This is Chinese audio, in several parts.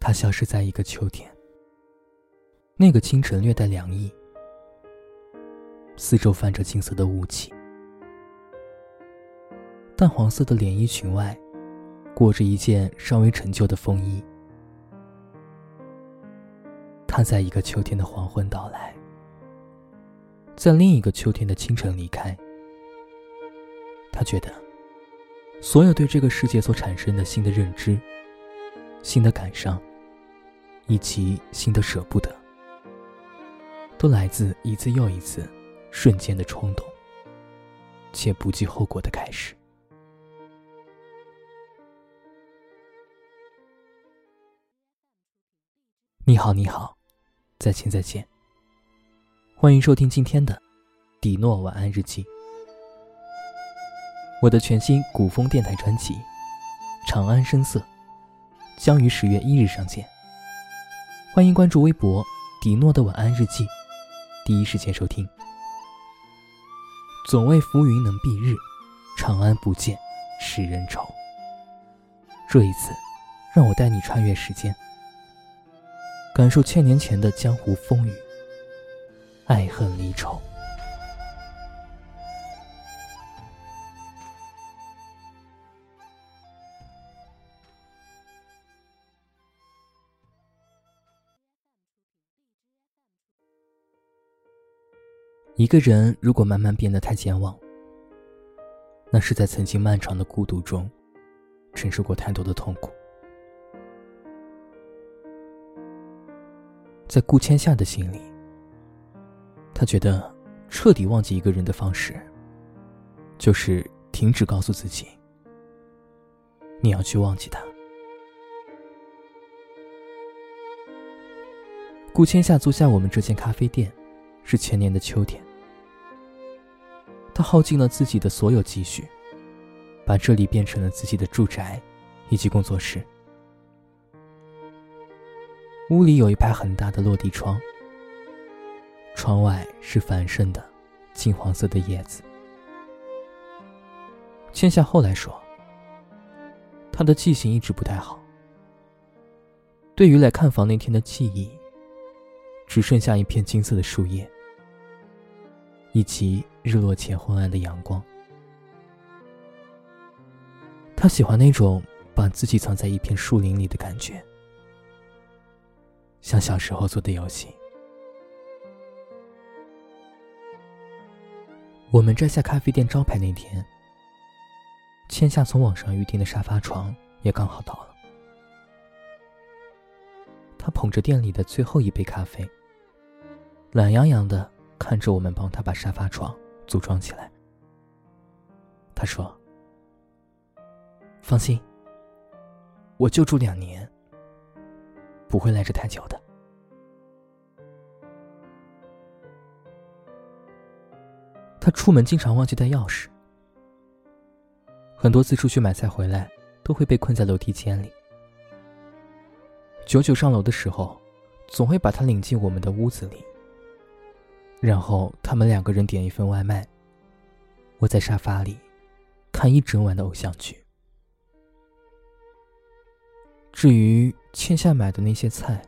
他消失在一个秋天。那个清晨略带凉意，四周泛着金色的雾气，淡黄色的连衣裙外，裹着一件稍微陈旧的风衣。他在一个秋天的黄昏到来，在另一个秋天的清晨离开。他觉得，所有对这个世界所产生的新的认知、新的感伤，以及新的舍不得。都来自一次又一次瞬间的冲动，且不计后果的开始。你好，你好，再见，再见。欢迎收听今天的《迪诺晚安日记》，我的全新古风电台专辑《长安声色》将于十月一日上线。欢迎关注微博“迪诺的晚安日记”。第一时间收听。总为浮云能蔽日，长安不见使人愁。这一次，让我带你穿越时间，感受千年前的江湖风雨，爱恨离愁。一个人如果慢慢变得太健忘，那是在曾经漫长的孤独中，承受过太多的痛苦。在顾千夏的心里，他觉得彻底忘记一个人的方式，就是停止告诉自己，你要去忘记他。顾千夏租下我们这间咖啡店，是前年的秋天。他耗尽了自己的所有积蓄，把这里变成了自己的住宅，以及工作室。屋里有一排很大的落地窗，窗外是繁盛的金黄色的叶子。千夏后来说，他的记性一直不太好，对于来看房那天的记忆，只剩下一片金色的树叶。以及日落前昏暗的阳光，他喜欢那种把自己藏在一片树林里的感觉，像小时候做的游戏。我们摘下咖啡店招牌那天，千夏从网上预订的沙发床也刚好到了。他捧着店里的最后一杯咖啡，懒洋洋的。看着我们帮他把沙发床组装起来，他说：“放心，我就住两年，不会赖着太久的。”他出门经常忘记带钥匙，很多次出去买菜回来都会被困在楼梯间里。九九上楼的时候，总会把他领进我们的屋子里。然后他们两个人点一份外卖，我在沙发里看一整晚的偶像剧。至于欠下买的那些菜，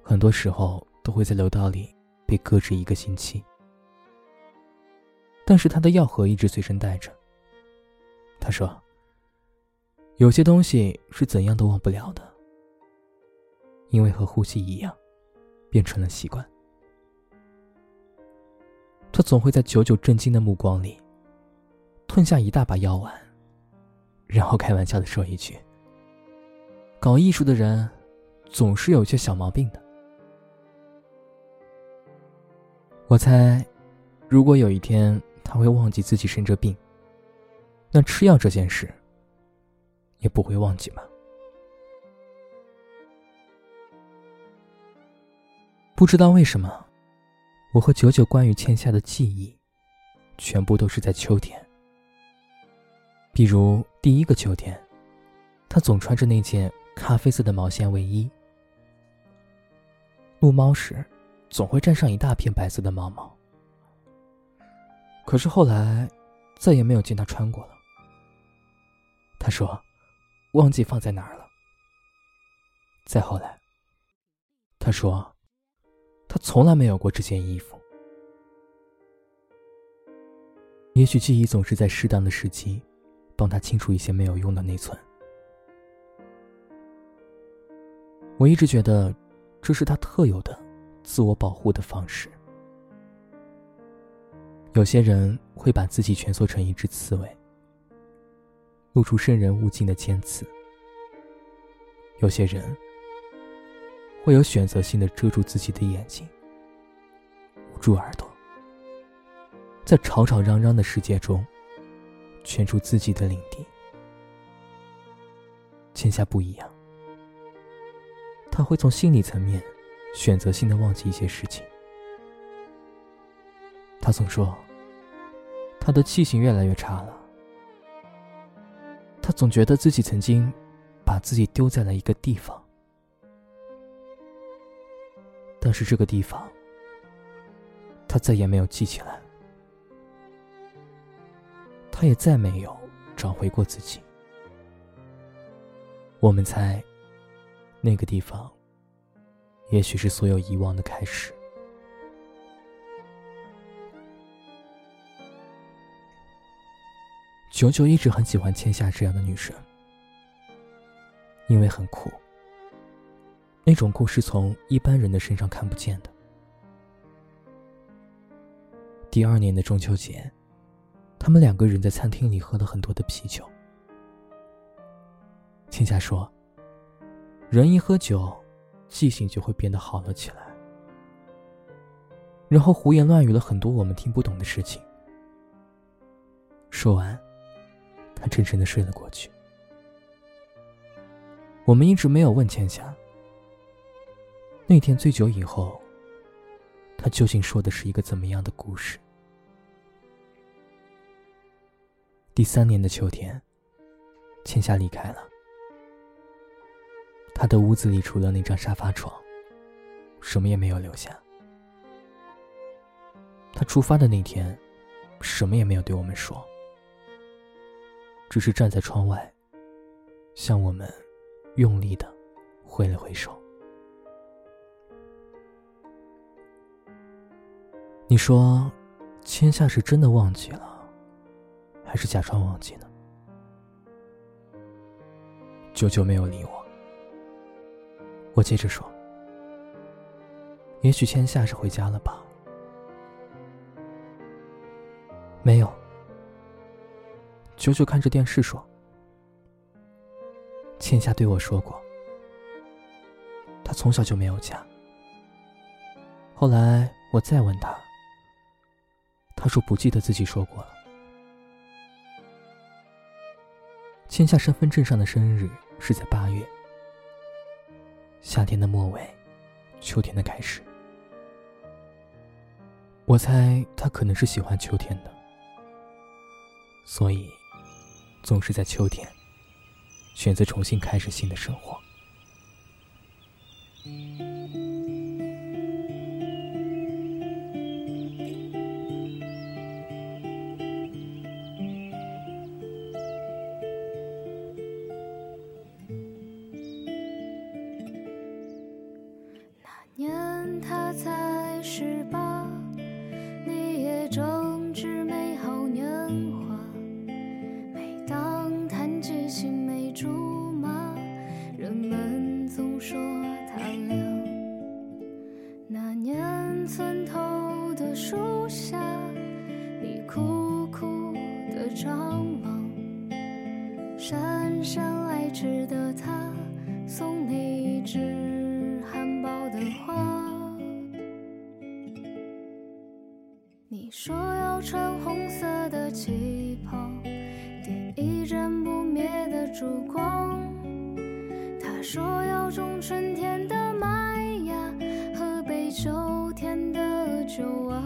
很多时候都会在楼道里被搁置一个星期。但是他的药盒一直随身带着。他说：“有些东西是怎样都忘不了的，因为和呼吸一样，变成了习惯。”他总会在久久震惊的目光里，吞下一大把药丸，然后开玩笑的说一句：“搞艺术的人，总是有些小毛病的。”我猜，如果有一天他会忘记自己生着病，那吃药这件事，也不会忘记吧？不知道为什么。我和九九关于欠下的记忆，全部都是在秋天。比如第一个秋天，他总穿着那件咖啡色的毛线卫衣，撸猫时总会沾上一大片白色的毛毛。可是后来，再也没有见他穿过了。他说，忘记放在哪儿了。再后来，他说，他从来没有过这件衣服。也许记忆总是在适当的时机，帮他清除一些没有用的内存。我一直觉得，这是他特有的自我保护的方式。有些人会把自己蜷缩成一只刺猬，露出生人勿近的尖刺；有些人会有选择性的遮住自己的眼睛，捂住耳朵，在吵吵嚷嚷的世界中，圈出自己的领地。千夏不一样。他会从心理层面选择性的忘记一些事情。他总说，他的记性越来越差了。他总觉得自己曾经把自己丢在了一个地方，但是这个地方，他再也没有记起来，他也再没有找回过自己。我们猜。那个地方，也许是所有遗忘的开始。九九一直很喜欢千夏这样的女生，因为很酷。那种故事从一般人的身上看不见的。第二年的中秋节，他们两个人在餐厅里喝了很多的啤酒。千夏说。人一喝酒，记性就会变得好了起来，然后胡言乱语了很多我们听不懂的事情。说完，他沉沉的睡了过去。我们一直没有问千夏，那天醉酒以后，他究竟说的是一个怎么样的故事？第三年的秋天，千夏离开了。他的屋子里除了那张沙发床，什么也没有留下。他出发的那天，什么也没有对我们说，只是站在窗外，向我们用力的挥了挥手。你说，千夏是真的忘记了，还是假装忘记呢？久久没有理我。我接着说：“也许千夏是回家了吧？”没有。九九看着电视说：“千夏对我说过，他从小就没有家。后来我再问他，他说不记得自己说过了。签下身份证上的生日是在八月。”夏天的末尾，秋天的开始。我猜他可能是喜欢秋天的，所以总是在秋天选择重新开始新的生活。你说要穿红色的旗袍，点一盏不灭的烛光。他说要种春天的麦芽，喝杯秋天的酒啊。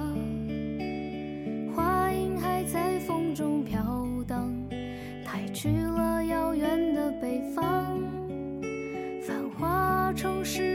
话音还在风中飘荡，太去了遥远的。北方，繁华城市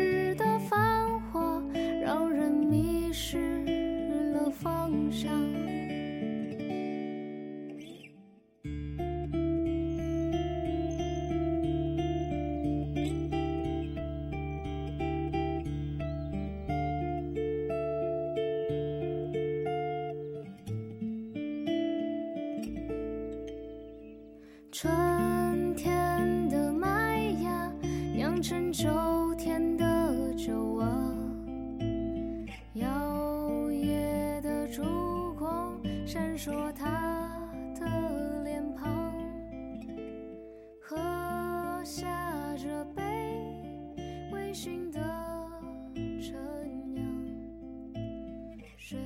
春天的麦芽酿成秋天的酒啊，摇曳的烛光闪烁他的脸庞，喝下这杯微醺的陈酿，睡